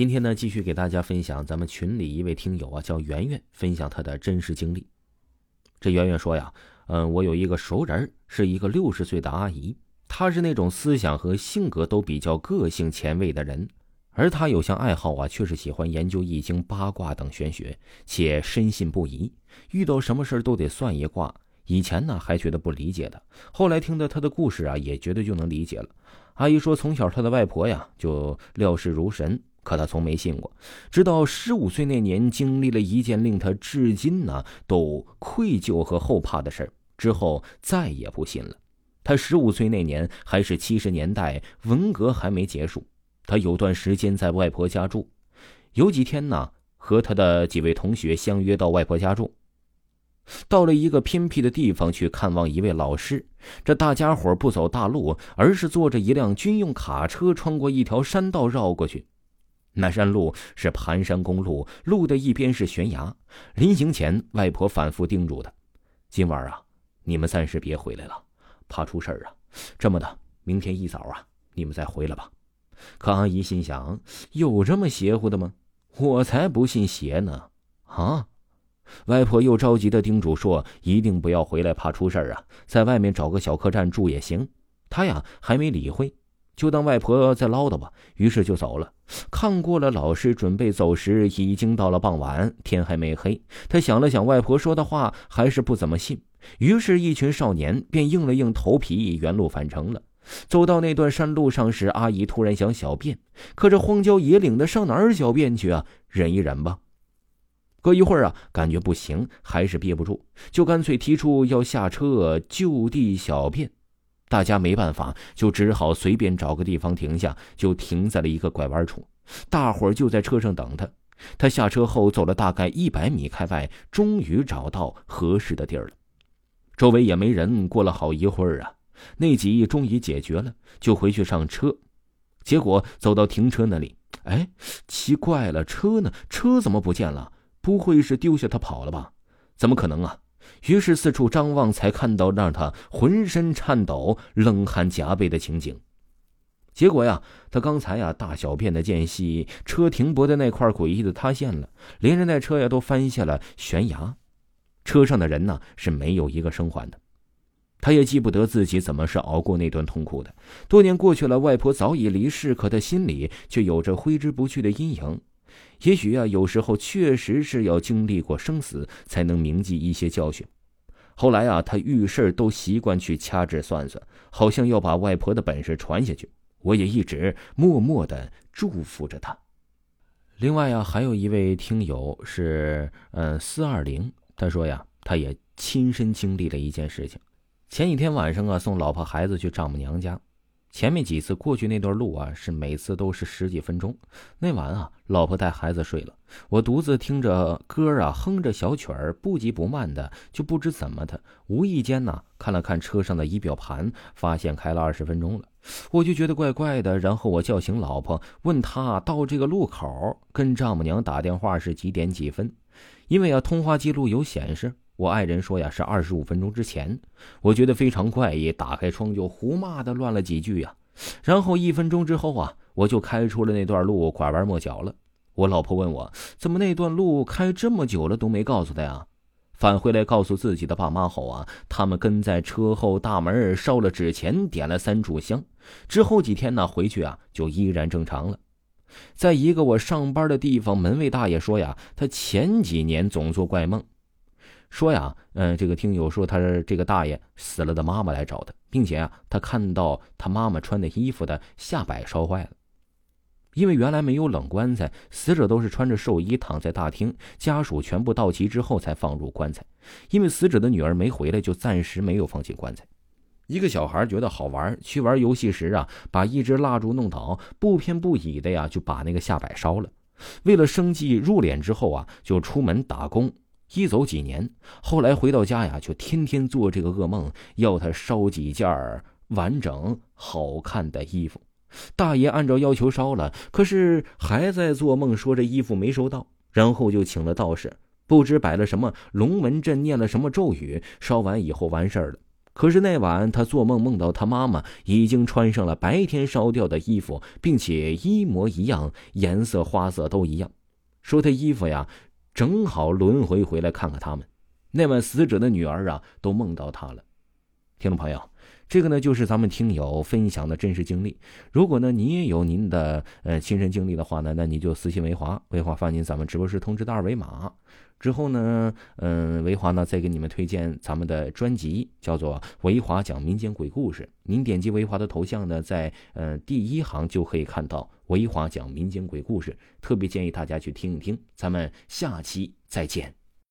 今天呢，继续给大家分享咱们群里一位听友啊，叫圆圆，分享他的真实经历。这圆圆说呀，嗯，我有一个熟人，是一个六十岁的阿姨，她是那种思想和性格都比较个性前卫的人，而她有项爱好啊，却是喜欢研究易经、八卦等玄学，且深信不疑，遇到什么事都得算一卦。以前呢还觉得不理解的，后来听到她的故事啊，也觉得就能理解了。阿姨说，从小她的外婆呀就料事如神，可他从没信过。直到十五岁那年，经历了一件令他至今呢都愧疚和后怕的事儿之后，再也不信了。他十五岁那年还是七十年代，文革还没结束。他有段时间在外婆家住，有几天呢，和他的几位同学相约到外婆家住。到了一个偏僻的地方去看望一位老师，这大家伙不走大路，而是坐着一辆军用卡车穿过一条山道绕过去。那山路是盘山公路，路的一边是悬崖。临行前，外婆反复叮嘱他：“今晚啊，你们暂时别回来了，怕出事儿啊。这么的，明天一早啊，你们再回来吧。”可阿姨心想：有这么邪乎的吗？我才不信邪呢！啊！外婆又着急的叮嘱说：“一定不要回来，怕出事儿啊，在外面找个小客栈住也行。”他呀还没理会，就当外婆在唠叨吧，于是就走了。看过了老师，准备走时，已经到了傍晚，天还没黑。他想了想外婆说的话，还是不怎么信，于是，一群少年便硬了硬头皮，原路返程了。走到那段山路上时，阿姨突然想小便，可这荒郊野岭的，上哪儿小便去啊？忍一忍吧。隔一会儿啊，感觉不行，还是憋不住，就干脆提出要下车就地小便。大家没办法，就只好随便找个地方停下，就停在了一个拐弯处。大伙儿就在车上等他。他下车后走了大概一百米开外，终于找到合适的地儿了。周围也没人。过了好一会儿啊，那几亿终于解决了，就回去上车。结果走到停车那里，哎，奇怪了，车呢？车怎么不见了？不会是丢下他跑了吧？怎么可能啊！于是四处张望，才看到让他浑身颤抖、冷汗夹背的情景。结果呀，他刚才呀大小便的间隙，车停泊的那块诡异的塌陷了，连人带车呀都翻下了悬崖。车上的人呢是没有一个生还的。他也记不得自己怎么是熬过那段痛苦的。多年过去了，外婆早已离世，可他心里却有着挥之不去的阴影。也许啊，有时候确实是要经历过生死，才能铭记一些教训。后来啊，他遇事都习惯去掐指算算，好像要把外婆的本事传下去。我也一直默默的祝福着他。另外啊，还有一位听友是嗯四二零，他说呀，他也亲身经历了一件事情。前几天晚上啊，送老婆孩子去丈母娘家。前面几次过去那段路啊，是每次都是十几分钟。那晚啊，老婆带孩子睡了，我独自听着歌啊，哼着小曲儿，不急不慢的，就不知怎么的，无意间呢看了看车上的仪表盘，发现开了二十分钟了，我就觉得怪怪的。然后我叫醒老婆，问她到这个路口跟丈母娘打电话是几点几分，因为啊，通话记录有显示。我爱人说呀，是二十五分钟之前。我觉得非常怪异，打开窗就胡骂的乱了几句呀。然后一分钟之后啊，我就开出了那段路，拐弯抹角了。我老婆问我，怎么那段路开这么久了都没告诉他呀？返回来告诉自己的爸妈后啊，他们跟在车后大门烧了纸钱，点了三炷香。之后几天呢，回去啊就依然正常了。在一个我上班的地方，门卫大爷说呀，他前几年总做怪梦。说呀，嗯，这个听友说他这个大爷死了的妈妈来找他，并且啊，他看到他妈妈穿的衣服的下摆烧坏了，因为原来没有冷棺材，死者都是穿着寿衣躺在大厅，家属全部到齐之后才放入棺材。因为死者的女儿没回来，就暂时没有放进棺材。一个小孩觉得好玩，去玩游戏时啊，把一支蜡烛弄倒，不偏不倚的呀，就把那个下摆烧了。为了生计入殓之后啊，就出门打工。一走几年，后来回到家呀，就天天做这个噩梦，要他烧几件完整好看的衣服。大爷按照要求烧了，可是还在做梦，说这衣服没收到。然后就请了道士，不知摆了什么龙门阵，念了什么咒语，烧完以后完事儿了。可是那晚他做梦梦到他妈妈已经穿上了白天烧掉的衣服，并且一模一样，颜色花色都一样。说他衣服呀，正好轮回回来看看他们。那晚死者的女儿啊，都梦到他了。听众朋友。这个呢，就是咱们听友分享的真实经历。如果呢，你也有您的呃亲身经历的话呢，那你就私信维华，维华发您咱们直播室通知的二维码。之后呢，嗯，维华呢再给你们推荐咱们的专辑，叫做《维华讲民间鬼故事》。您点击维华的头像呢，在呃第一行就可以看到维华讲民间鬼故事。特别建议大家去听一听。咱们下期再见。